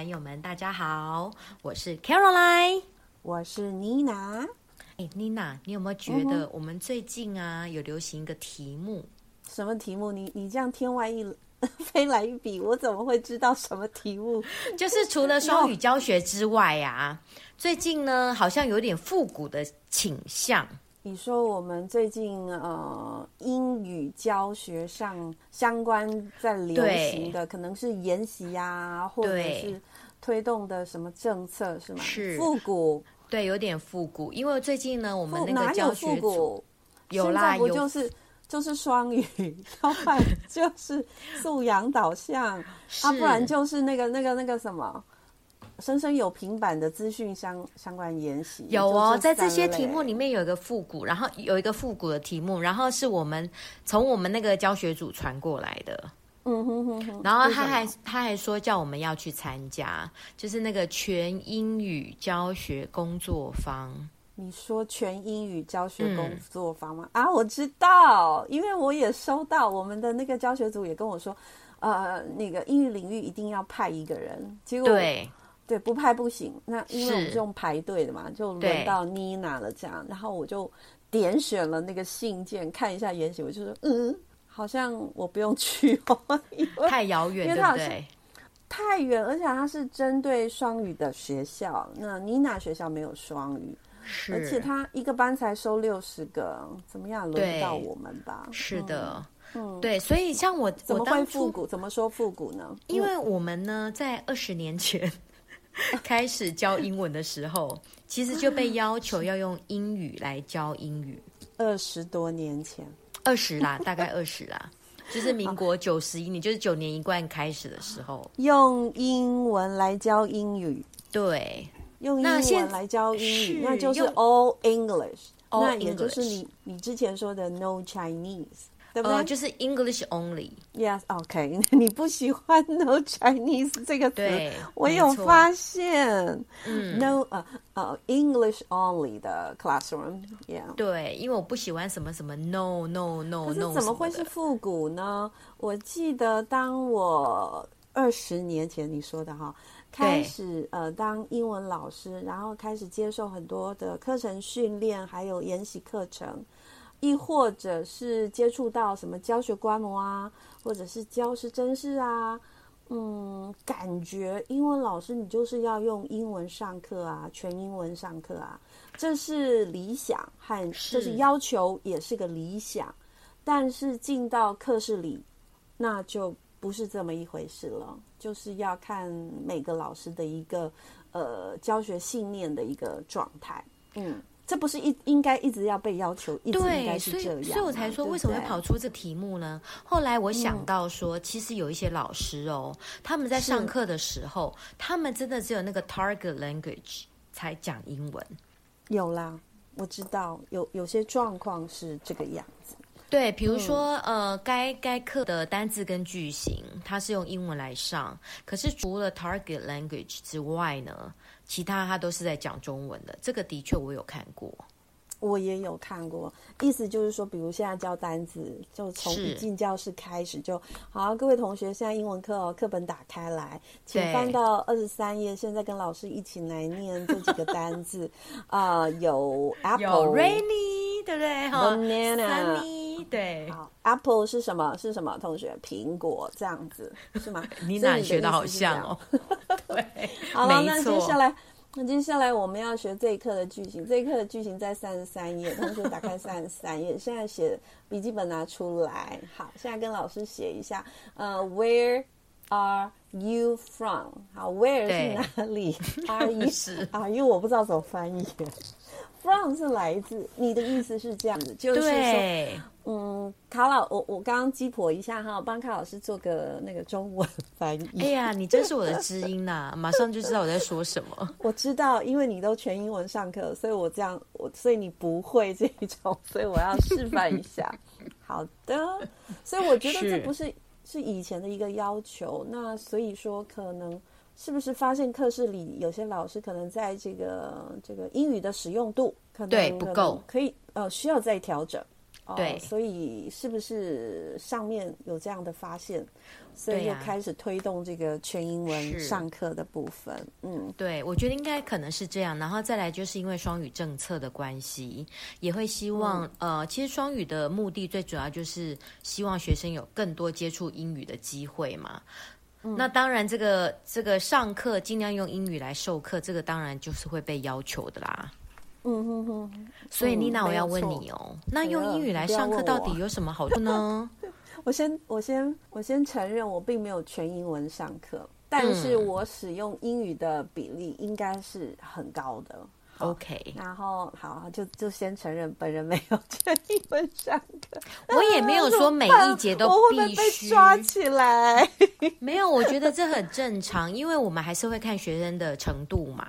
朋友们，大家好，我是 Caroline，我是妮娜。哎，妮娜，你有没有觉得我们最近啊有流行一个题目？什么题目？你你这样天外一 飞来一笔，我怎么会知道什么题目？就是除了双语教学之外啊，最近呢好像有点复古的倾向。你说我们最近呃英语教学上相关在流行的，可能是研习啊，或者是推动的什么政策是吗？是复古，对，有点复古。因为最近呢，我们那个教学组有，有啦，不就是。就是双语，要不然 就是素养导向，啊，不然就是那个那个那个什么，生生有平板的资讯相相关研习。有哦，在这些题目里面有一个复古，然后有一个复古的题目，然后是我们从我们那个教学组传过来的。嗯哼哼哼。然后他还他还说叫我们要去参加，就是那个全英语教学工作坊。你说全英语教学工作坊吗？嗯、啊，我知道，因为我也收到我们的那个教学组也跟我说，呃，那个英语领域一定要派一个人。结果对对，不拍不行。那因为我们是用排队的嘛，就轮到妮娜了。这样，然后我就点选了那个信件，看一下原型，我就说，嗯，好像我不用去哦，太遥远，对不对？太远，而且它是针对双语的学校。那妮娜学校没有双语。是，而且他一个班才收六十个，怎么样？轮不到我们吧？是的，嗯，对，所以像我，怎么会复古？怎么说复古呢？因为我们呢，在二十年前 开始教英文的时候，其实就被要求要用英语来教英语。二十多年前，二十啦，大概二十啦，就是民国九十一年，就是九年一贯开始的时候，用英文来教英语，对。用英文来教英语，那，那就是 all English，那也就是你你之前说的 no Chinese，对不对？呃，就是 English only。Yes，OK，你不喜欢 no Chinese 这个词，我有发现。嗯，no 呃呃 English only 的 classroom，Yeah。对，因为我不喜欢什么什么 no no no no。怎么会是复古呢？我记得当我二十年前你说的哈。开始呃当英文老师，然后开始接受很多的课程训练，还有研习课程，亦或者是接触到什么教学观摩啊，或者是教师真事啊，嗯，感觉英文老师你就是要用英文上课啊，全英文上课啊，这是理想和这是要求，也是个理想，但是进到课室里，那就。不是这么一回事了，就是要看每个老师的一个呃教学信念的一个状态。嗯，这不是一应该一直要被要求，一直应该是这样。所以，所以我才说为什么会跑出这题目呢？后来我想到说，嗯，其实有一些老师哦，他们在上课的时候，他们真的只有那个 target language 才讲英文。有啦，我知道有有些状况是这个样子。对，比如说，嗯、呃，该该课的单字跟句型，它是用英文来上。可是除了 target language 之外呢，其他它都是在讲中文的。这个的确我有看过。我也有看过，意思就是说，比如现在教单字，就从一进教室开始就好。各位同学，现在英文课哦，课本打开来，请翻到二十三页。现在跟老师一起来念这几个单字 啊、呃，有 apple，有 rainy，对不对？哈，banana，对。好，apple 是什么？是什么？同学，苹果这样子 是吗？你哪学的好像哦？对，好了，那接下来。那接下来我们要学这一课的句型，这一课的句型在三十三页，同学打开三十三页，现在写笔记本拿出来。好，现在跟老师写一下，呃，uh，where are you from？好，Where 是哪里？Are you 是 Are you？我不知道怎么翻译。From 是来自，你的意思是这样子，就是说，对嗯，卡老，我我刚刚鸡婆一下哈，帮卡老师做个那个中文翻译。哎呀，你真是我的知音呐、啊，马上就知道我在说什么。我知道，因为你都全英文上课，所以我这样，我所以你不会这一种，所以我要示范一下。好的，所以我觉得这不是是，是以前的一个要求，那所以说可能。是不是发现课室里有些老师可能在这个这个英语的使用度可能对不够，可以呃需要再调整。对、呃，所以是不是上面有这样的发现，所以又开始推动这个全英文上课的部分？嗯，对，我觉得应该可能是这样，然后再来就是因为双语政策的关系，也会希望、嗯、呃，其实双语的目的最主要就是希望学生有更多接触英语的机会嘛。嗯、那当然，这个这个上课尽量用英语来授课，这个当然就是会被要求的啦。嗯哼哼。所以妮娜，我要问你哦，那用英语来上课到底有什么好处呢？我先我先我先承认，我并没有全英文上课，但是我使用英语的比例应该是很高的。OK，然后好，就就先承认本人没有全英文上课，我也没有说每一节都必须被抓起来。没有，我觉得这很正常，因为我们还是会看学生的程度嘛，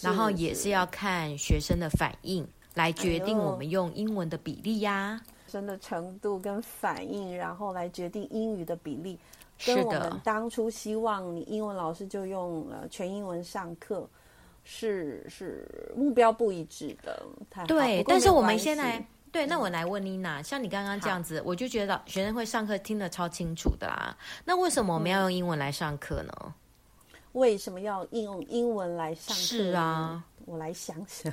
然后也是要看学生的反应来决定我们用英文的比例呀。学生的程度跟反应，然后来决定英语的比例，跟我们当初希望你英文老师就用呃全英文上课。是是目标不一致的，对。但是我们现在对，那我来问妮娜，像你刚刚这样子，我就觉得学生会上课听得超清楚的啦。那为什么我们要用英文来上课呢？嗯、为什么要应用英文来上课？是啊。我来想想，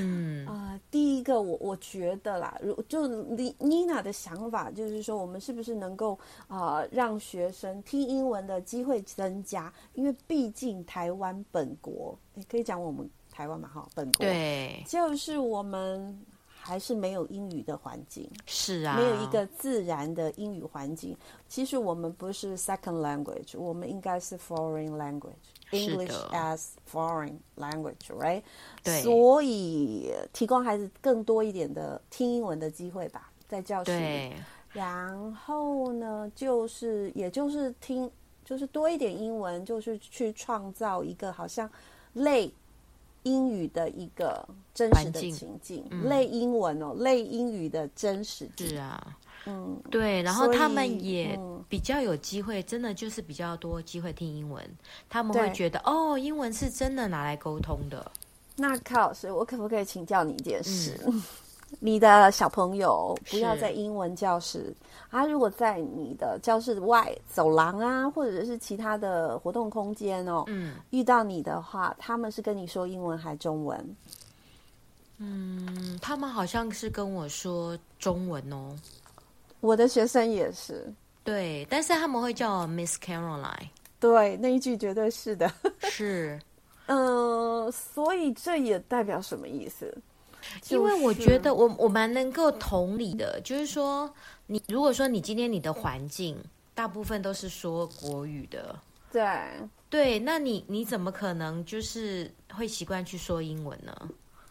嗯。啊、呃，第一个我我觉得啦，如就妮妮娜的想法就是说，我们是不是能够啊、呃、让学生听英文的机会增加？因为毕竟台湾本国，诶可以讲我们台湾嘛哈，本国。对，就是我们还是没有英语的环境，是啊，没有一个自然的英语环境。其实我们不是 second language，我们应该是 foreign language。English as foreign language, right？对，所以提供孩子更多一点的听英文的机会吧，在教室里。然后呢，就是也就是听，就是多一点英文，就是去创造一个好像类英语的一个真实的情境，嗯、类英文哦，类英语的真实。是啊。嗯，对，然后他们也比较有机会，真的就是比较多机会听英文，他们会觉得哦，英文是真的拿来沟通的。那卡老师，我可不可以请教你一件事？嗯、你的小朋友不要在英文教室，他如果在你的教室外走廊啊，或者是其他的活动空间哦，嗯，遇到你的话，他们是跟你说英文还中文？嗯，他们好像是跟我说中文哦。我的学生也是，对，但是他们会叫我 Miss Caroline，对，那一句绝对是的，是，嗯、呃，所以这也代表什么意思？因为我觉得我我蛮能够同理的，就是说，你如果说你今天你的环境大部分都是说国语的，对，对，那你你怎么可能就是会习惯去说英文呢？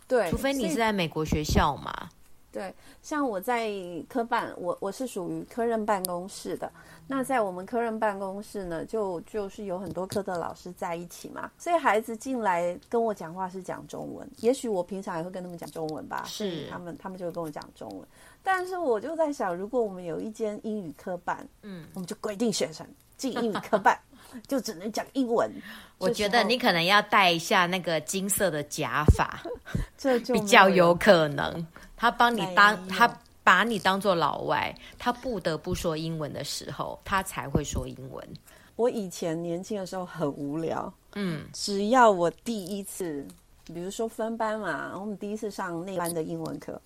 对，除非你是在美国学校嘛。对，像我在科办，我我是属于科任办公室的。那在我们科任办公室呢，就就是有很多科的老师在一起嘛，所以孩子进来跟我讲话是讲中文。也许我平常也会跟他们讲中文吧，是他们他们就会跟我讲中文。但是我就在想，如果我们有一间英语科办，嗯，我们就规定学生进英语科办 就只能讲英文。我觉得你可能要戴一下那个金色的假发，这就比较有可能。他帮你当他把你当做老外，他不得不说英文的时候，他才会说英文。我以前年轻的时候很无聊，嗯，只要我第一次，比如说分班嘛，我们第一次上那班的英文课，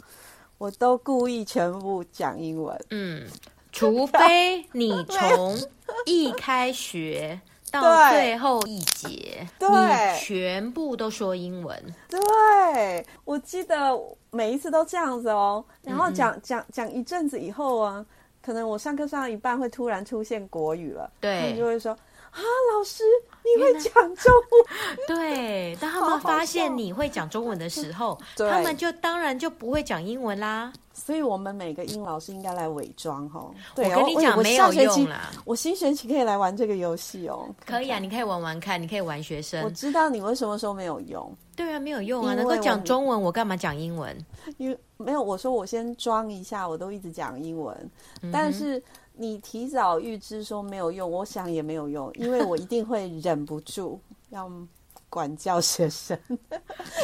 我都故意全部讲英文，嗯，除非你 从一开学。到最后一节，对，你全部都说英文。对，我记得每一次都这样子哦。然后讲讲讲一阵子以后啊，可能我上课上到一半会突然出现国语了，对，你就会说啊，老师你会讲中文？对，当他们发现你会讲中文的时候，他们就当然就不会讲英文啦。所以我们每个英老师应该来伪装哈。对，我跟你讲没有用啦。我新学期可以来玩这个游戏哦。可以啊，你可以玩玩看，你可以玩学生。我知道你为什么说没有用。对啊，没有用啊，能够讲中文，我干嘛讲英文？因为没有，我说我先装一下，我都一直讲英文。嗯、但是你提早预知说没有用，我想也没有用，因为我一定会忍不住要。管教学生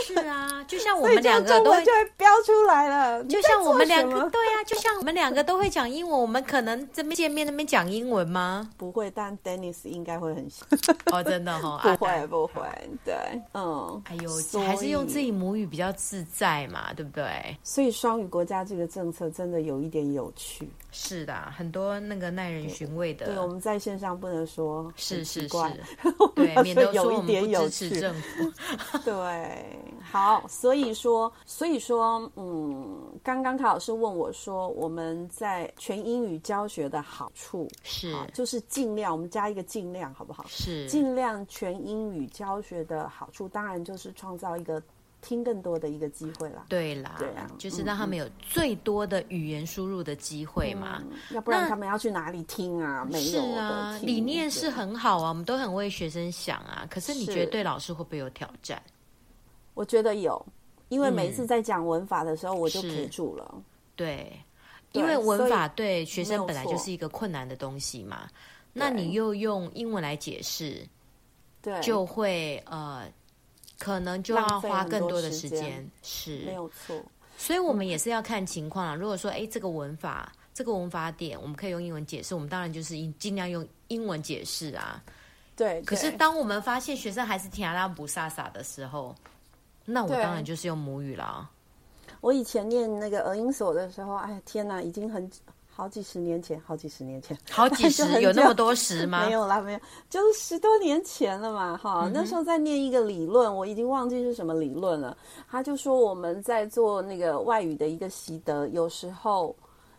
是啊，就像我们两个都会就会飙出来了。就像我们两个，对啊，就像我们两个都会讲英文，我们可能这边见面那边讲英文吗？不会，但 Dennis 应该会很喜哦，真的哈、哦，不会不会，对，嗯，哎呦，还是用自己母语比较自在嘛，对不对？所以双语国家这个政策真的有一点有趣。是的，很多那个耐人寻味的。对，我们在线上不能说是是是，对，免得有一点有趣。政府 对，好，所以说，所以说，嗯，刚刚卡老师问我说，我们在全英语教学的好处是，就是尽量，我们加一个尽量，好不好？是，尽量全英语教学的好处，当然就是创造一个。听更多的一个机会啦，对啦，对啊，就是让他们有最多的语言输入的机会嘛，嗯、要不然他们要去哪里听啊？没有是啊，理念是很好啊，我们都很为学生想啊。可是你觉得对老师会不会有挑战？我觉得有，因为每次在讲文法的时候，我就卡住了。对，因为文法对学生本来就是一个困难的东西嘛，那你又用英文来解释，对，就会呃。可能就要花更多的时间，是没有错。所以，我们也是要看情况啊。如果说，哎，这个文法，这个文法点，我们可以用英文解释，我们当然就是尽量用英文解释啊。对。可是，当我们发现学生还是听阿拉不飒飒的时候，那我当然就是用母语了。我以前念那个俄英所的时候，哎，天哪，已经很。好几十年前，好几十年前，好几十 有那么多十 吗？没有啦，没有，就是十多年前了嘛。哈、嗯，那时候在念一个理论，我已经忘记是什么理论了。他就说我们在做那个外语的一个习得，有时候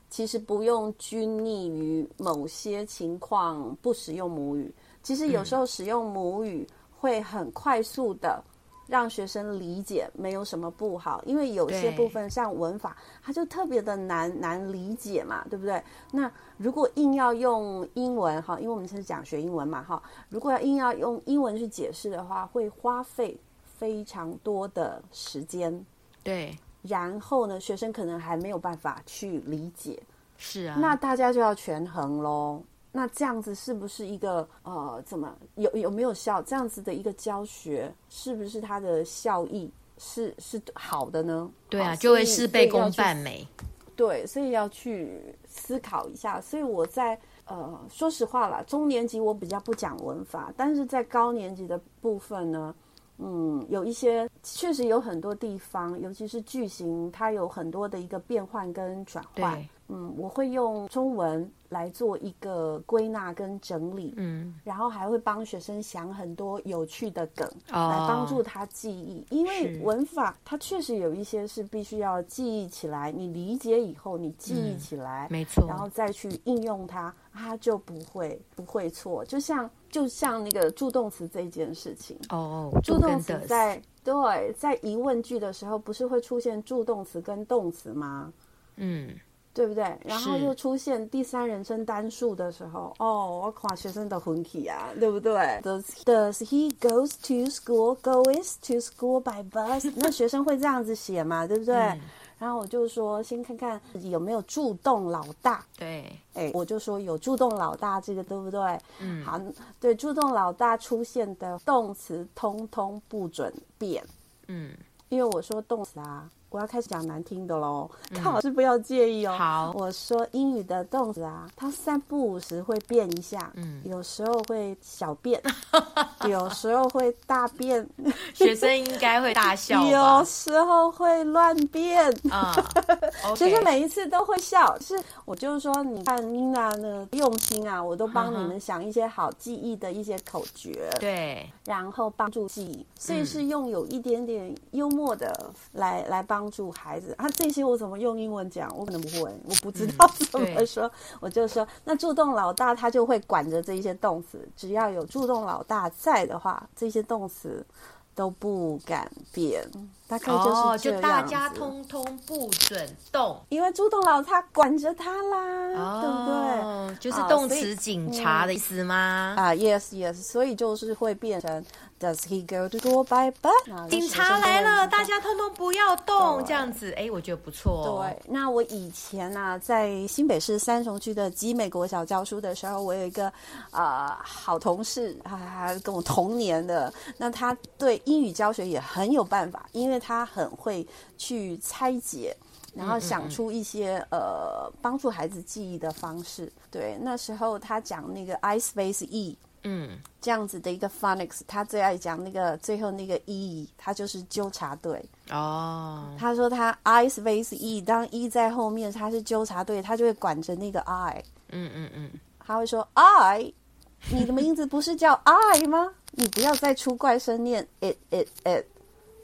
其实不用拘泥于某些情况不使用母语，其实有时候使用母语会很快速的。让学生理解没有什么不好，因为有些部分像文法，它就特别的难难理解嘛，对不对？那如果硬要用英文哈，因为我们是讲学英文嘛哈，如果要硬要用英文去解释的话，会花费非常多的时间。对，然后呢，学生可能还没有办法去理解。是啊，那大家就要权衡喽。那这样子是不是一个呃，怎么有有没有效？这样子的一个教学是不是它的效益是是好的呢？对啊，就会事倍功半没。对，所以要去思考一下。所以我在呃，说实话啦，中年级我比较不讲文法，但是在高年级的部分呢，嗯，有一些确实有很多地方，尤其是句型，它有很多的一个变换跟转换。嗯，我会用中文来做一个归纳跟整理，嗯，然后还会帮学生想很多有趣的梗，哦，来帮助他记忆。因为文法它确实有一些是必须要记忆起来，你理解以后你记忆起来，嗯，没错，然后再去应用它，它就不会不会错。就像就像那个助动词这件事情，哦，助动词在对在疑问句的时候，不是会出现助动词跟动词吗？嗯。对不对？然后又出现第三人称单数的时候，哦，我夸学生的魂体啊，对不对？Does Does he goes to school? Goes to school by bus？那学生会这样子写嘛？对不对？嗯、然后我就说，先看看有没有助动老大。对，哎，我就说有助动老大，这个对不对？嗯，好，对，助动老大出现的动词通通不准变。嗯，因为我说动词啊。我要开始讲难听的喽，看老师不要介意哦。好，我说英语的动词啊，它三不五时会变一下，嗯，有时候会小变，有时候会大变，学生应该会大笑？有时候会乱变啊，其实每一次都会笑。是，我就是说，你看妮娜的用心啊，我都帮你们想一些好记忆的一些口诀，对，然后帮助记忆，所以是用有一点点幽默的来来帮。帮助孩子。啊，这些我怎么用英文讲？我可能不会，我不知道怎么说。嗯、我就说，那助动老大他就会管着这些动词，只要有助动老大在的话，这些动词。都不敢变，大概就是哦，就大家通通不准动，因为朱董老他管着他啦，哦、对不对？就是动词警察的意思吗？啊、嗯 uh,，yes yes，所以就是会变成。Does he go to door by bus？警察来了，大家通通不要动，这样子，哎，我觉得不错、哦。对，那我以前呢、啊，在新北市三重区的集美国小教书的时候，我有一个啊、呃、好同事，啊，跟我同年的，那他对英语教学也很有办法，因为他很会去拆解，然后想出一些嗯嗯呃帮助孩子记忆的方式。对，那时候他讲那个 I space E。嗯，这样子的一个 phonics，他最爱讲那个最后那个 e，他就是纠察队哦。他说他 i space e，当 e 在后面，他是纠察队，他就会管着那个 i。嗯嗯嗯，他会说 i，你的名字不是叫 i 吗？你不要再出怪声念 it it it。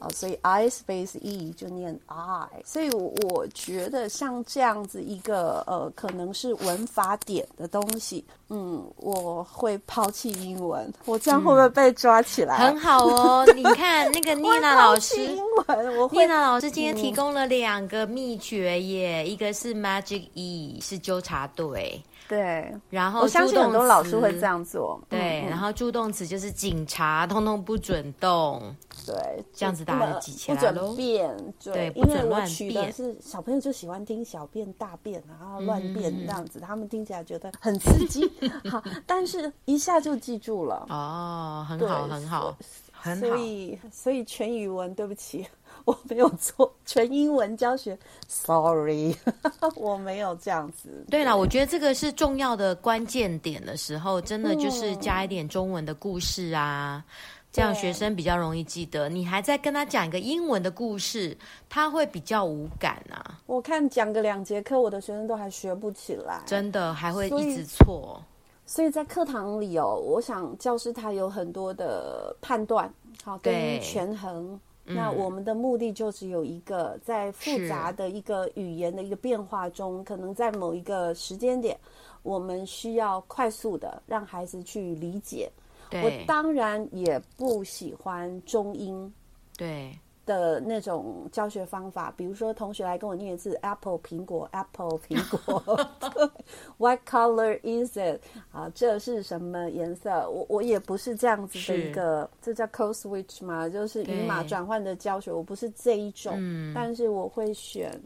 哦，所以 I space E 就念 I，所以我觉得像这样子一个呃，可能是文法点的东西，嗯，我会抛弃英文，我这样会不会被抓起来？嗯、很好哦，你看那个 妮娜老师，英文，我妮娜老师今天提供了两个秘诀耶，嗯、一个是 Magic E，是纠察队。对，然后我相信很多老师会这样做。对，嗯、然后助动词就是警察，通通不准动。对，这样子大家记起来。不准变，对，因为我取的是小朋友就喜欢听小便、大便，然后乱变这样子，嗯、他们听起来觉得很刺激。好，但是一下就记住了。哦，很好，很好，很好。所以，所以全语文，对不起。我没有做全英文教学，sorry，我没有这样子。对了，我觉得这个是重要的关键点的时候，真的就是加一点中文的故事啊，嗯、这样学生比较容易记得。你还在跟他讲一个英文的故事，他会比较无感啊。我看讲个两节课，我的学生都还学不起来，真的还会一直错。所以，在课堂里哦，我想教师他有很多的判断，好，跟权衡。那我们的目的就只有一个，在复杂的一个语言的一个变化中，可能在某一个时间点，我们需要快速的让孩子去理解。我当然也不喜欢中英。对。的那种教学方法，比如说同学来跟我念一次 apple 苹果 apple 苹果，What color is it？啊，这是什么颜色？我我也不是这样子的一个，这叫 code switch 嘛，就是语码转换的教学，我不是这一种，嗯、但是我会选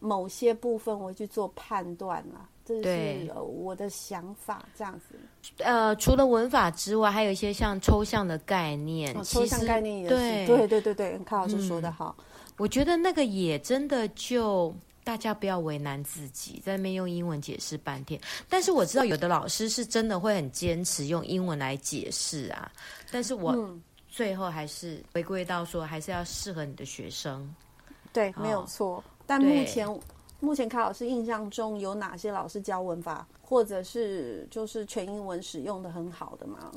某些部分我去做判断啦。这是我的想法，这样子。呃，除了文法之外，还有一些像抽象的概念。哦、抽象概念也是。对对对对对，康老师说的好、嗯。我觉得那个也真的就大家不要为难自己，在那边用英文解释半天。但是我知道有的老师是真的会很坚持用英文来解释啊。但是我最后还是回归到说，还是要适合你的学生。对，没有错。哦、但目前。目前卡老师印象中有哪些老师教文法，或者是就是全英文使用的很好的吗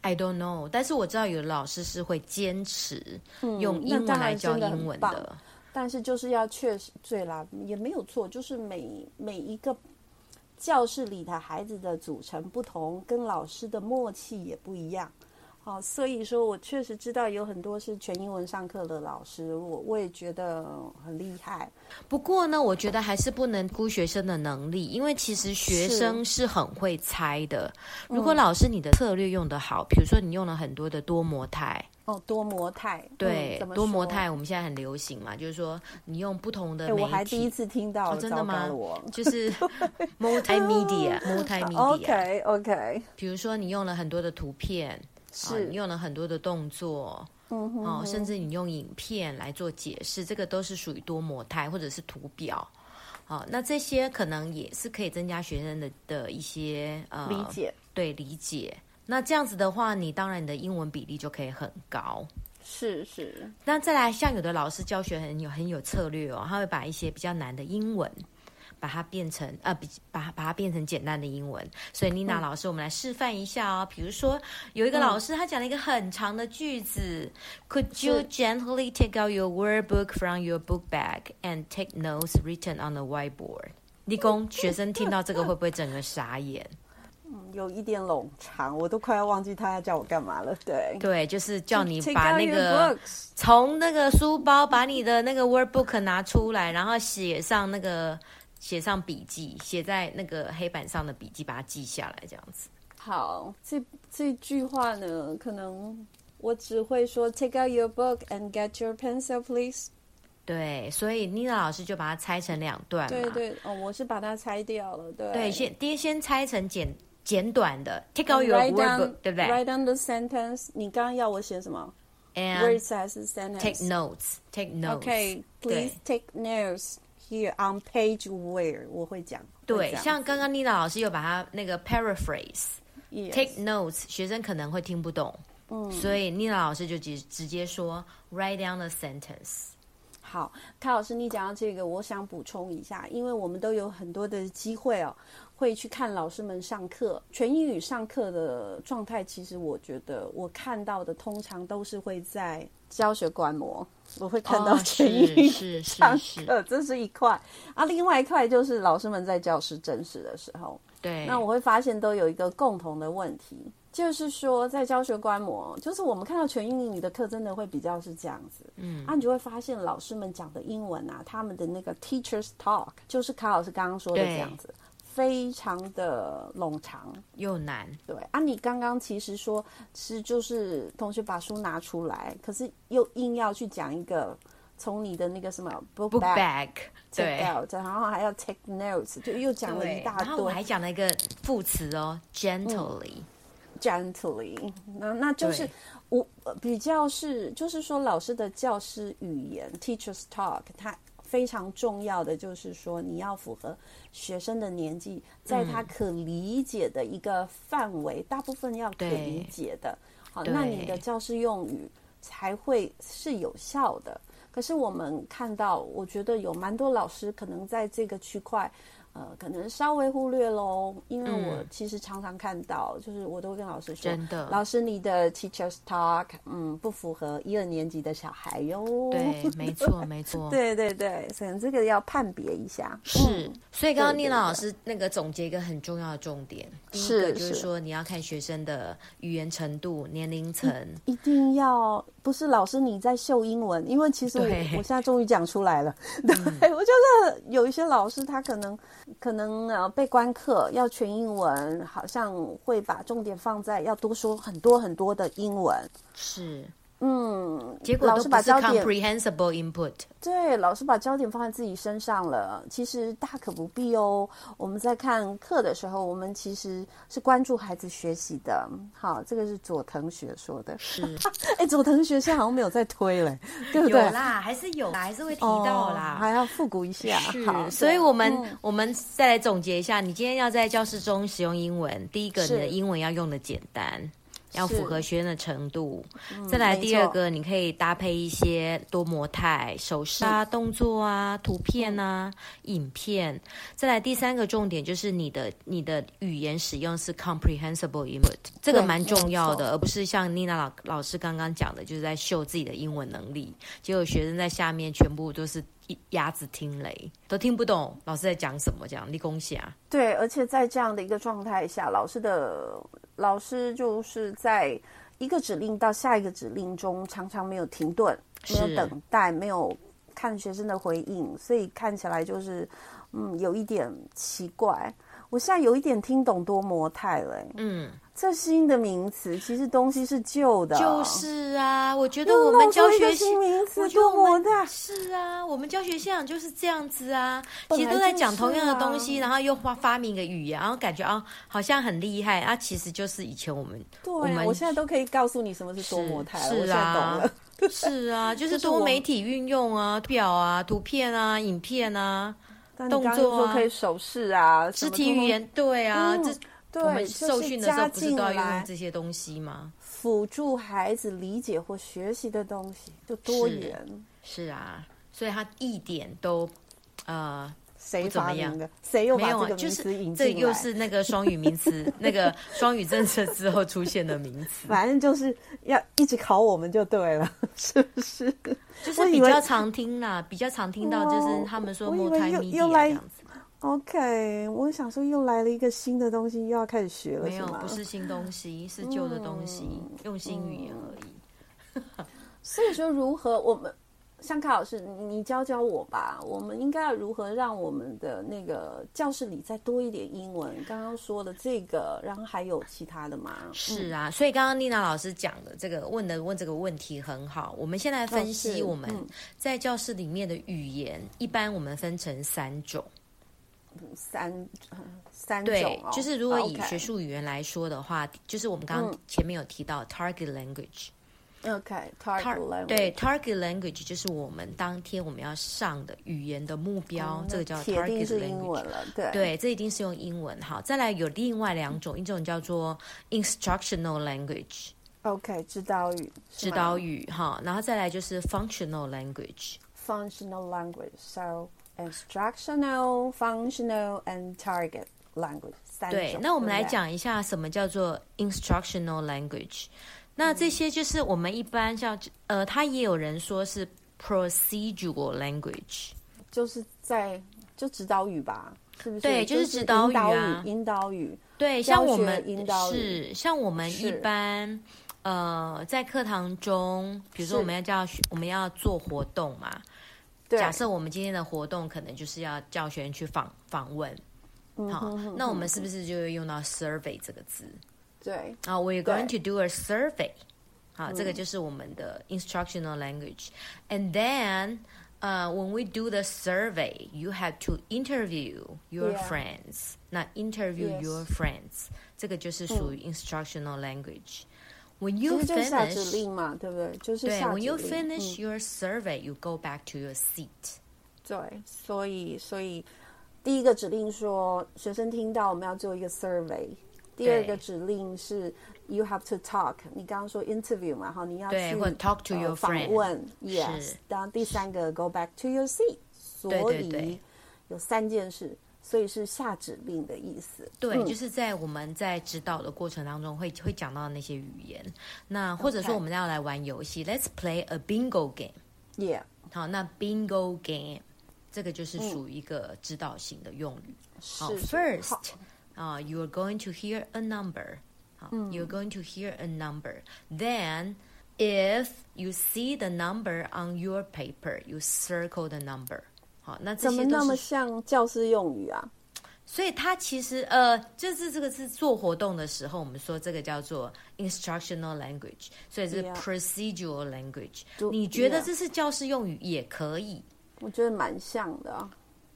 ？I don't know，但是我知道有的老师是会坚持用英文来教英文的。嗯、的但是就是要确实对啦，也没有错，就是每每一个教室里的孩子的组成不同，跟老师的默契也不一样。好，所以说我确实知道有很多是全英文上课的老师，我我也觉得很厉害。不过呢，我觉得还是不能估学生的能力，因为其实学生是很会猜的。如果老师你的策略用得好，比如说你用了很多的多模态哦，多模态对，多模态我们现在很流行嘛，就是说你用不同的媒体，我还第一次听到，真的吗？就是 multimedia，multimedia。OK OK，比如说你用了很多的图片。是、哦、你用了很多的动作，嗯哼哼，哦，甚至你用影片来做解释，这个都是属于多模态或者是图表，哦，那这些可能也是可以增加学生的的一些呃理解，对理解。那这样子的话，你当然你的英文比例就可以很高。是是。那再来，像有的老师教学很有很有策略哦，他会把一些比较难的英文，把它变成呃，把它把它变成简单的英文。所以妮娜老师，我们来示范一下哦。比如说，有一个老师他讲了一个很长的句子，嗯，Could you gently take out your word book from your book bag and take notes written on the whiteboard？立功学生听到这个会不会整个傻眼？嗯，有一点冗长，我都快要忘记他要叫我干嘛了。对对，就是叫你把那个从那个书包把你的那个 workbook 拿出来，然后写上那个写上笔记，写在那个黑板上的笔记，把它记下来，这样子。好，这这句话呢，可能我只会说 Take out your book and get your pencil, please。对，所以妮娜老师就把它拆成两段。对对，哦，我是把它拆掉了。对对，先第一先拆成简。简短的，take out your workbook，对不对？Write down the sentence。你刚刚要我写什么？Words as a sentence。Take notes. Take notes. Okay, please take notes here on page where 我会讲。对，像刚刚妮娜老师又把它那个 paraphrase。Take notes，学生可能会听不懂，嗯，所以妮娜老师就直直接说 write down the sentence。好，卡老师，你讲到这个，我想补充一下，因为我们都有很多的机会哦。会去看老师们上课，全英语上课的状态，其实我觉得我看到的通常都是会在教学观摩，我会看到全英语上课，这是一块啊。另外一块就是老师们在教室真实的时候，对，那我会发现都有一个共同的问题，就是说在教学观摩，就是我们看到全英语的课，真的会比较是这样子，嗯，啊，你就会发现老师们讲的英文啊，他们的那个 teachers talk，就是卡老师刚刚说的这样子。非常的冗长。又难，对啊，你刚刚其实说是就是同学把书拿出来，可是又硬要去讲一个从你的那个什么 book bag, 对，然后还要 take notes，就又讲了一大堆，然后我还讲了一个副词哦，gently，gently，、嗯、gently 那那就是我比较是就是说老师的教师语言 teachers talk，他。非常重要的就是说，你要符合学生的年纪，在他可理解的一个范围，嗯、大部分要可理解的，好，那你的教师用语才会是有效的。可是我们看到，我觉得有蛮多老师可能在这个区块。呃，可能稍微忽略喽，因为我其实常常看到，嗯、就是我都会跟老师说，真的，老师你的 teachers talk，嗯，不符合一二年级的小孩哟。对，没错，没错。对对对，所以这个要判别一下。是，嗯、所以刚刚妮娜老师那个总结一个很重要的重点，第一个就是说你要看学生的语言程度、年龄层，一定要不是老师你在秀英文，因为其实我我现在终于讲出来了，对，对我觉得有一些老师他可能。可能呃，备观课要全英文，好像会把重点放在要多说很多很多的英文。是。嗯，结果老师把焦点 comprehensible input，对，老师把焦点放在自己身上了。其实大可不必哦。我们在看课的时候，我们其实是关注孩子学习的。好，这个是佐藤学说的。是，哎，佐藤学现在好像没有在推了，对不对？有啦，还是有啦，还是会提到啦，哦、还要复古一下。是，好，所以我们、嗯、我们再来总结一下，你今天要在教室中使用英文，第一个，你的英文要用的简单。要符合学生的程度，嗯、再来第二个，你可以搭配一些多模态、手势啊、动作啊、图片啊、影片。再来第三个重点就是你的你的语言使用是 comprehensible input，这个蛮重要的，而不是像妮娜老老师刚刚讲的，就是在秀自己的英文能力，结果学生在下面全部都是一鸭子听雷，都听不懂老师在讲什么，这样立功下。对，而且在这样的一个状态下，老师的。老师就是在一个指令到下一个指令中，常常没有停顿，没有等待，没有看学生的回应，所以看起来就是，嗯，有一点奇怪。我现在有一点听懂多模态了，嗯。这新的名词，其实东西是旧的。就是啊，我觉得我们教学新名词多么大。是啊，我们教学现场就是这样子啊，其实都在讲同样的东西，然后又发发明一个语言，然后感觉啊，好像很厉害啊，其实就是以前我们。对，我们我现在都可以告诉你什么是多模态了。是啊，是啊，就是多媒体运用啊，表啊，图片啊，影片啊，动作啊，可以手势啊，肢体语言，对啊，这。对，我们受训的时候不是都要用这些东西吗？辅助孩子理解或学习的东西就多元。是，是啊，所以他一点都呃谁发明的？谁又把这个名词引进来？这又是那个双语名词，那个双语政策之后出现的名词。反正就是要一直考我们就对了，是不是？就是比较常听啦，比较常听到就是他们说 multimedia 这样子。OK，我想说又来了一个新的东西，又要开始学了。没有，不是新东西，是旧的东西，嗯、用新语言而已。嗯、所以说，如何我们像卡老师，你教教我吧。我们应该要如何让我们的那个教室里再多一点英文？刚刚说的这个，然后还有其他的吗？是啊，所以刚刚丽娜老师讲的这个问的问这个问题很好。我们现在分析我们在教室里面的语言，嗯、一般我们分成三种。三三种、对，就是如果以学术语言来说的话.就是我们刚刚前面有提到 target language。OK，target language。对，target language 就是我们当天我们要上的语言的目标，嗯、这个叫 target language。对，对，这一定是用英文。好，再来有另外两种，一种叫做 instructional language。OK，指导语，指导语。哈，然后再来就是 functional language。Functional language，so。Instructional, functional, and target language 三种。对，那我们来讲一下什么叫做 instructional language。那这些就是我们一般像呃，他也有人说是 procedural language，就是在就指导语吧，是不是？对，就是指导语啊，引导语。对，像我们是像我们一般呃，在课堂中，比如说我们要教学，我们要做活动嘛。假设我们今天的活动可能就是要教学员去访访问，好，那我们是不是就会用到 survey 这个字？对，啊，we're going to do a survey，好，这个就是我们的 instructional language。And then，呃，when we do the survey，you have to interview your friends。那 interview your friends，这个就是属于 instructional language。When you finish，下指令嘛，对不对？就是下指令。对，When you finish your survey, you go back to your seat。对，所以所以第一个指令说学生听到我们要做一个 survey，第二个指令是 you have to talk。你刚刚说 interview 嘛，哈，你要去或 talk to your friend。访问，yes。然后第三个 go back to your seat。所以有三件事。所以是下指令的意思。对，嗯、就是在我们在指导的过程当中会会讲到那些语言。那或者说我们要来玩游戏 Okay.，Let's play a bingo game。Yeah。好，那 bingo game 这个就是属于一个指导型的用语。好，First，啊，you are going to hear a number。好，you are going to hear a number。Then if you see the number on your paper, you circle the number。好，那这些怎么那么像教师用语啊？所以它其实呃，就是这个是做活动的时候，我们说这个叫做 instructional language，所以是 procedural language。Yeah. 你觉得这是教师用语也可以？我觉得蛮像的啊。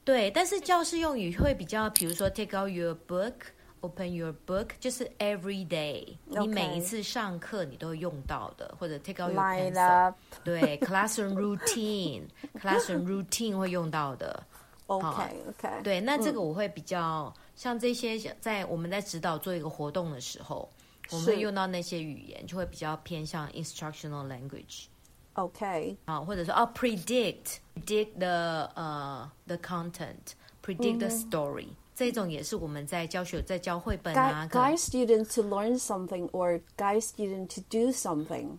对，但是教师用语会比较，比如说 take out your book。Open your book，就是 every day，Okay. 你每一次上课你都会用到的，或者 take out your pencil，up 对，classroom routine，classroom routine 会用到的。OK OK，对，那这个我会比较、嗯、像这些，在我们在指导做一个活动的时候，我们会用到那些语言，就会比较偏向 instructional language。OK，啊，或者说啊，predict，predict the 呃、uh, the content，predict the story。嗯这种也是我们在教学，在教绘本啊。Guide students to learn something or guide students to do something。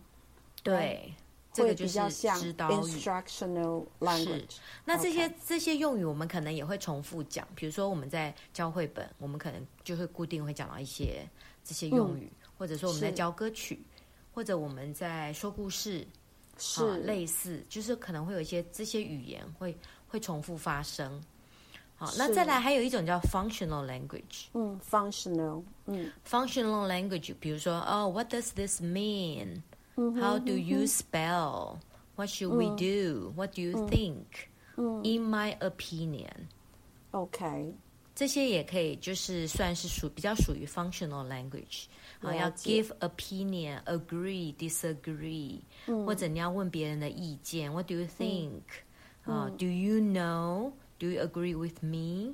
对，这个就是指导语。Instructional language。那这些这些用语，我们可能也会重复讲。比如说我们在教绘本，我们可能就会固定会讲到一些这些用语，或者说我们在教歌曲，或者我们在说故事，是类似，就是可能会有一些这些语言会会重复发生。好，那再来还有一种叫 functional language。嗯，functional，嗯，functional language，比如说，哦，what does this mean？How do you spell？What should we do？What do you think？In my opinion，OK，这些也可以，就是算是属比较属于 functional language。好，要 give opinion，agree，disagree，或者你要问别人的意见，What do you think？啊，Do you do you agree with me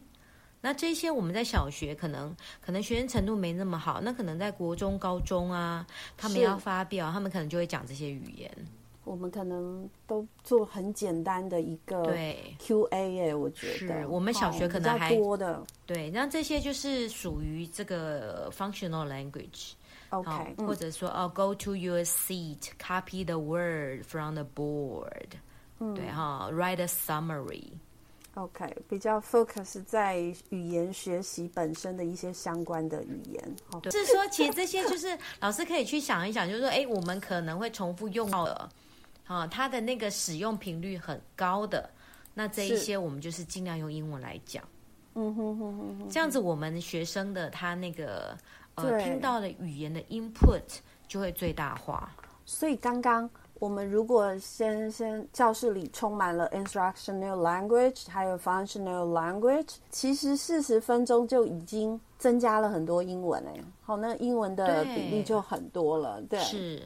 那这些我们在小学可能可能学生程度没那么好那可能在国中高中啊他们要发表他们可能就会讲这些语言。我们可能都做很简单的一个对。Qa 耶我觉得我们小学可能还多的。对那这些就是属于这个 functional language ok 或者说哦 go to your seat copy the word from the board 对哈 write a summary OK，比较 focus 在语言学习本身的一些相关的语言。对，是说其实这些就是老师可以去想一想，就是说，哎，我们可能会重复用到的，啊，它的那个使用频率很高的，那这一些我们就是尽量用英文来讲。嗯哼哼哼哼，这样子我们学生的他那个呃听到的语言的 input 就会最大化。所以刚刚。我们如果先先教室里充满了 instructional language，还有 functional language，其实四十分钟就已经增加了很多英文哎，好，那英文的比例就很多了，对，对是，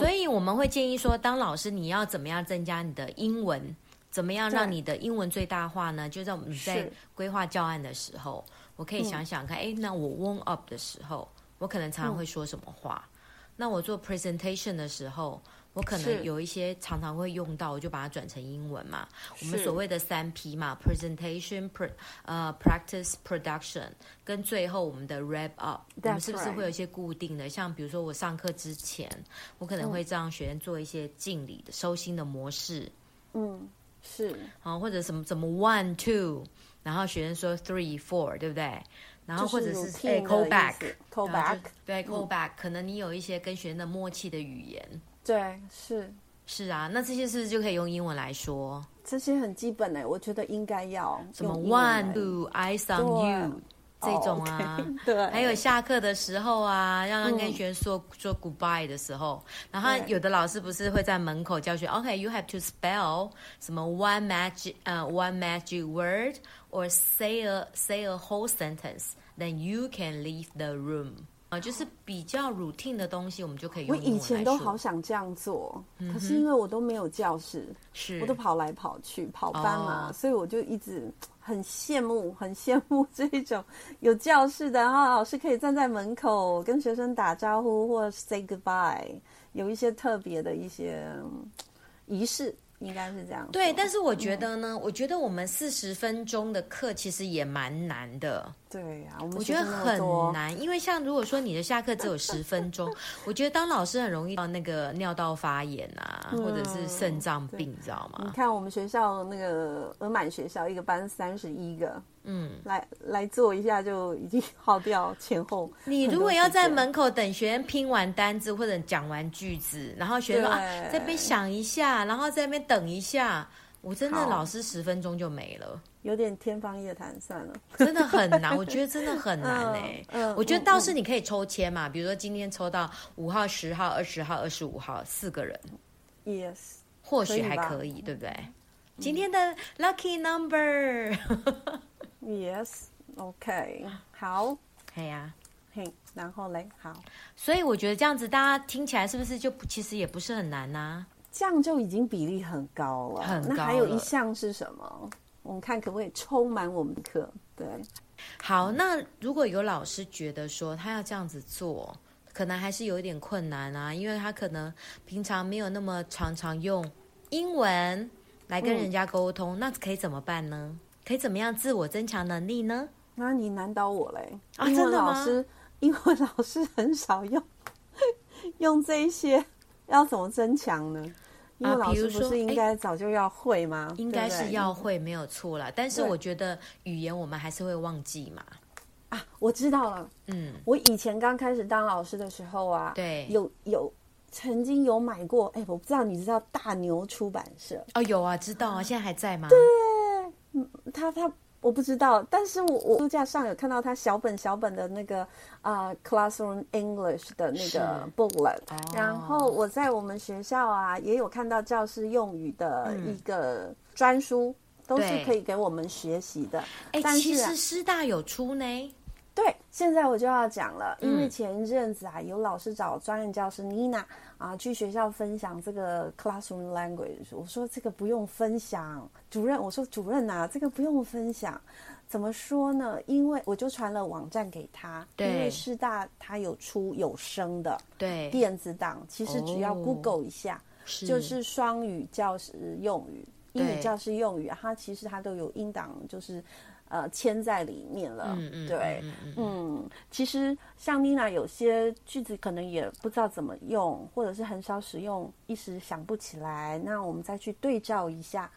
所以我们会建议说，当老师你要怎么样增加你的英文，怎么样让你的英文最大化呢？就在我们在规划教案的时候，我可以想想看，哎，那我 warm up 的时候，我可能常常会说什么话？嗯、那我做 presentation 的时候。我可能有一些常常会用到，我就把它转成英文嘛。我们所谓的三 P 嘛，presentation、pre 呃 practice、production，跟最后我们的 wrap up，我们是不是会有一些固定的？像比如说我上课之前，我可能会让学生做一些敬礼的收心的模式。嗯，是。啊，或者什么什么 one two，然后学生说 three four，对不对？然后或者是 call back，call back，对，call back，可能你有一些跟学生的默契的语言。对，是是啊，那这些是不是就可以用英文来说？这些很基本的，我觉觉得应该要什么 one two eyes on you 这种啊，对，还有下课的时候啊，让人跟学生说、嗯、说 goodbye 的时候，然后有的老师不是会在门口教学，OK，you、okay, have to spell 什么 one magic 呃、uh, one magic word or say a say a whole sentence，then you can leave the room。啊，就是比较 routine 的东西，我们就可以用。我以前都好想这样做，嗯、可是因为我都没有教室，是我都跑来跑去跑班嘛，哦、所以我就一直很羡慕，很羡慕 这种有教室的，然后老师可以站在门口跟学生打招呼或 say goodbye，有一些特别的一些仪式。应该是这样。对，但是我觉得呢，嗯、我觉得我们四十分钟的课其实也蛮难的。对呀、啊，我觉得很难，因为像如果说你的下课只有十分钟，我觉得当老师很容易到那个尿道发炎啊，嗯、或者是肾脏病，你知道吗？你看我们学校那个额满学校，一个班三十一个。嗯，来来做一下就已经 耗掉前后。你如果要在门口等学生拼完单字或者讲完句子，然后学生啊，在那边想一下，然后在那边等一下，我真的老师十分钟就没了，有点天方夜谭，算了，真的很难，我觉得真的很难哎。嗯，我觉得倒是你可以抽签嘛，比如说今天抽到五号、十号、二十号、二十五号四个人，yes，或许还可以，对不对？今天的 lucky number。Yes，OK，、okay. 好，可以啊，嘿，然后嘞，好，所以我觉得这样子大家听起来是不是就其实也不是很难呐、啊？这样就已经比例很高了，很高。那还有一项是什么？我们看可不可以充满我们的课？对，好，那如果有老师觉得说他要这样子做，可能还是有一点困难啊，因为他可能平常没有那么常常用英文来跟人家沟通，嗯、那可以怎么办呢？可以怎么样自我增强能力呢？那你难倒我嘞！啊，真的吗？英文老师，英文老师很少用用这一些，要怎么增强呢？英文老师不是应该早就要会吗？啊、应该是要会，没有错了。但是我觉得语言我们还是会忘记嘛。啊，我知道了。嗯，我以前刚开始当老师的时候啊，对，有有曾经有买过。哎，我不知道你知道大牛出版社？哦，有啊，知道啊，现在还在吗？对。嗯，他他我不知道，但是我我书架上有看到他小本小本的那个啊、呃、Classroom English 的那个 booklet，、哦、然后我在我们学校啊也有看到教师用语的一个专书，嗯、都是可以给我们学习的。哎，但是其实师大有出呢。对，现在我就要讲了，因为前一阵子啊，有老师找专任教师 Nina 啊去学校分享这个 classroom language。我说这个不用分享，主任，我说主任呐，这个不用分享，怎么说呢？因为我就传了网站给他，因为师大他有出有声的对电子档，其实只要 Google 一下，是就是双语教师用语、英语教师用语，它其实它都有音档，就是。呃，嵌在里面了，嗯嗯，对，嗯，其实像妮娜有些句子可能也不知道怎么用，或者是很少使用，一时想不起来，那我们再去对照一下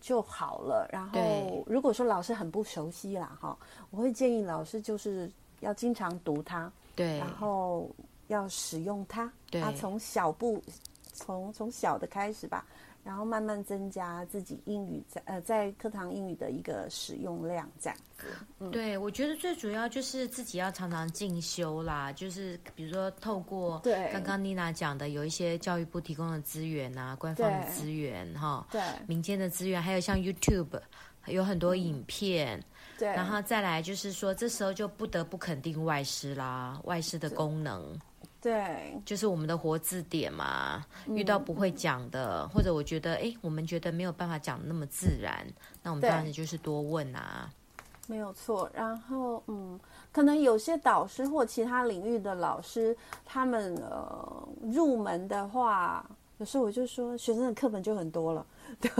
就好了。然后，如果说老师很不熟悉啦，哈，我会建议老师就是要经常读它，对，然后要使用它，对，啊从小步，从从小的开始吧。然后慢慢增加自己英语在呃在课堂英语的一个使用量，这样子。嗯、对，我觉得最主要就是自己要常常进修啦，就是比如说透过对刚刚妮娜讲的，有一些教育部提供的资源啊，官方的资源哈，对，民间的资源，还有像 YouTube 有很多影片，对，然后再来就是说，这时候就不得不肯定外师啦，外师的功能。对，就是我们的活字典嘛。遇到不会讲的，嗯、或者我觉得，哎，我们觉得没有办法讲那么自然，那我们当然就是多问啊。没有错。然后，嗯，可能有些导师或其他领域的老师，他们呃入门的话，有时候我就说，学生的课本就很多了。对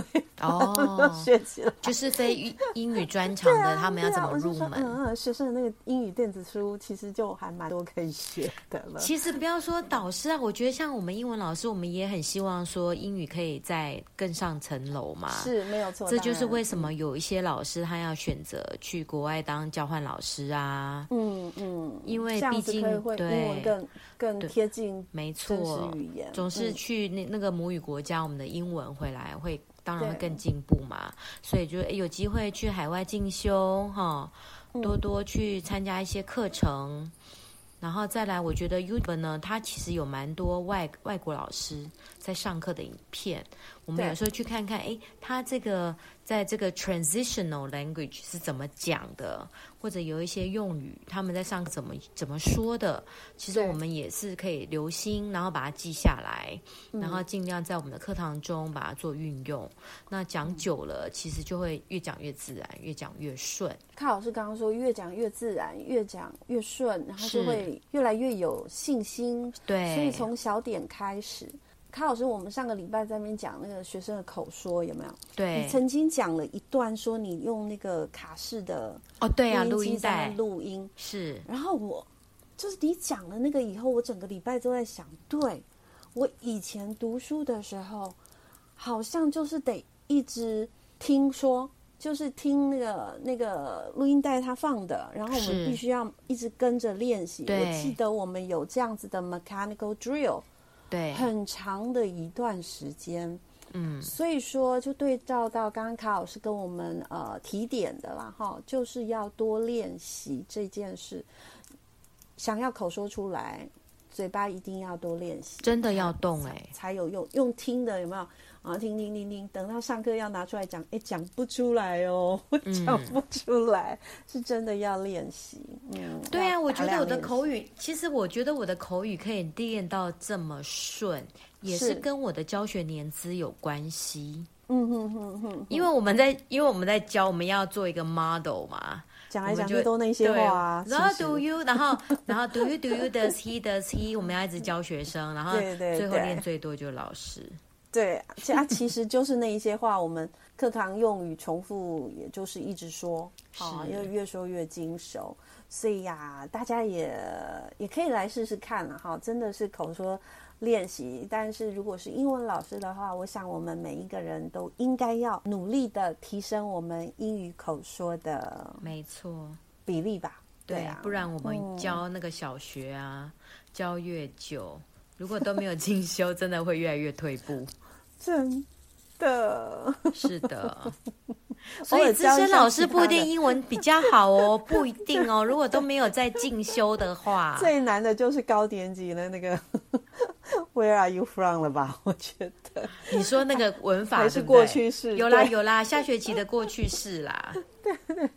哦，学起来就是非 英语专长的，啊、他们要怎么入门？嗯嗯，学生的那个英语电子书其实就还蛮多可以学的了。其实不要说导师啊，我觉得像我们英文老师，我们也很希望说英语可以再更上层楼嘛。是没有错，这就是为什么有一些老师他要选择去国外当交换老师啊。嗯嗯，因为毕竟对更更贴近没错语言，总是去那那个母语国家，我们的英文回来会。当然会更进步嘛，所以就有机会去海外进修哈，多多去参加一些课程，然后再来，我觉得 YouTube 呢，它其实有蛮多外外国老师在上课的影片，我们有时候去看看，哎，他这个。在这个 transitional language 是怎么讲的，或者有一些用语，他们在上课怎么怎么说的，其实我们也是可以留心，然后把它记下来，然后尽量在我们的课堂中把它做运用。嗯、那讲久了，其实就会越讲越自然，越讲越顺。看老师刚刚说，越讲越自然，越讲越顺，然后就会越来越有信心。对，所以从小点开始。卡老师，我们上个礼拜在那边讲那个学生的口说有没有？对，你曾经讲了一段，说你用那个卡式的哦，对啊，录音带录音是。然后我就是你讲了那个以后，我整个礼拜都在想，对，我以前读书的时候，好像就是得一直听说，就是听那个那个录音带他放的，然后我们必须要一直跟着练习。我记得我们有这样子的 mechanical drill。对，很长的一段时间，嗯，所以说就对照到刚刚卡老师跟我们呃提点的啦，哈，就是要多练习这件事，想要口说出来，嘴巴一定要多练习，真的要动哎、欸，才有用，用听的有没有？啊，听听听听，等到上课要拿出来讲，哎，讲不出来哦，讲不出来，嗯、是真的要练习。嗯，对啊，我觉得我的口语，其实我觉得我的口语可以练到这么顺，也是跟我的教学年资有关系。嗯哼哼哼，因为我们在，因为我们在教，我们要做一个 model 嘛，讲来讲去都那些话啊。然后 do you，然后 然后 do you do you does he does he，我们要一直教学生，然后最后练最多就是老师。对，其啊其实就是那一些话，我们课堂用语重复，也就是一直说，啊，因为越说越精熟，所以呀，大家也也可以来试试看了哈，真的是口说练习。但是如果是英文老师的话，我想我们每一个人都应该要努力的提升我们英语口说的，没错，比例吧。对啊，不然我们教那个小学啊，教越久。如果都没有进修，真的会越来越退步。真的，是的。所以资深老师不一定英文比较好哦，不一定哦。如果都没有在进修的话，最难的就是高年级的那个 Where are you from 了吧？我觉得。你说那个文法还是过去式？有啦有啦，下学期的过去式啦。对对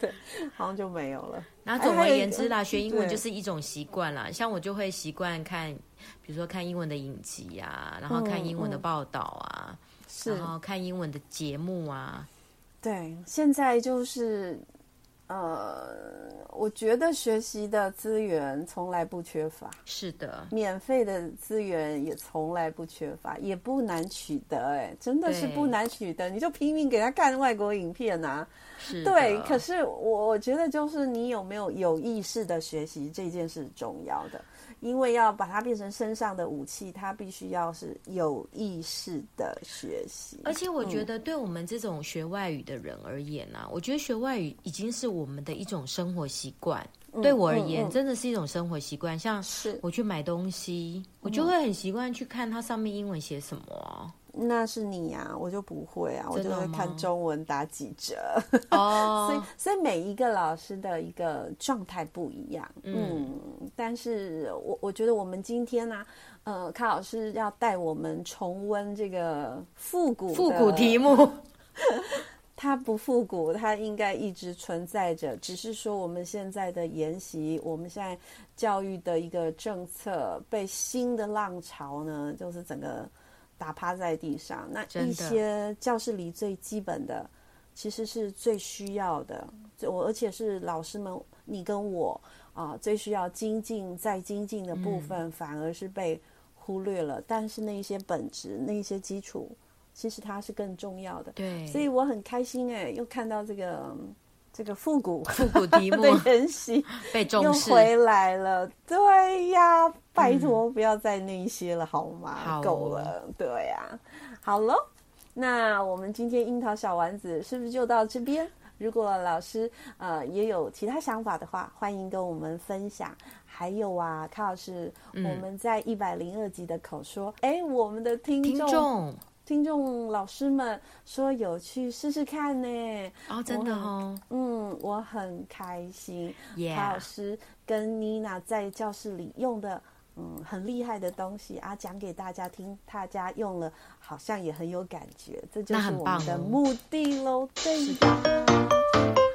对，好像就没有了。然后总而言之啦，学英文就是一种习惯啦。像我就会习惯看。比如说看英文的影集啊，然后看英文的报道啊，是、嗯，然后看英文的节目啊。对，现在就是，呃，我觉得学习的资源从来不缺乏，是的，免费的资源也从来不缺乏，也不难取得，哎，真的是不难取得，你就拼命给他看外国影片啊，是，对。可是我我觉得就是你有没有有意识的学习这件事重要的。因为要把它变成身上的武器，它必须要是有意识的学习。而且我觉得，对我们这种学外语的人而言啊，嗯、我觉得学外语已经是我们的一种生活习惯。嗯、对我而言，真的是一种生活习惯。像是我去买东西，我就会很习惯去看它上面英文写什么、啊。那是你呀、啊，我就不会啊，我就会看中文打几折。哦，所以所以每一个老师的一个状态不一样，嗯，嗯，但是我我觉得我们今天呢、啊，呃，卡老师要带我们重温这个复古复古题目，它不复古，它应该一直存在着，只是说我们现在的研习，我们现在教育的一个政策被新的浪潮呢，就是整个。打趴在地上，那一些教室里最基本的，其实是最需要的。我而且是老师们，你跟我啊，最需要精进再精进的部分，反而是被忽略了。嗯、但是那一些本质、那一些基础，其实它是更重要的。对，所以我很开心哎、欸，又看到这个。这个复古复古题 目的研习被重视又回来了，对呀，拜托不要再那些了好吗？嗯、够了，对呀，好了。那我们今天樱桃小丸子是不是就到这边？如果老师呃也有其他想法的话，欢迎跟我们分享。还有啊，康老师，嗯、我们在一百零二集的口说，哎，我们的听众。听众老师们说有去试试看呢，哦，真的哦，嗯，我很开心。卡 Yeah. 老师跟妮娜在教室里用的，嗯，很厉害的东西啊，讲给大家听，大家用了好像也很有感觉，这就是我们的目的喽，对的。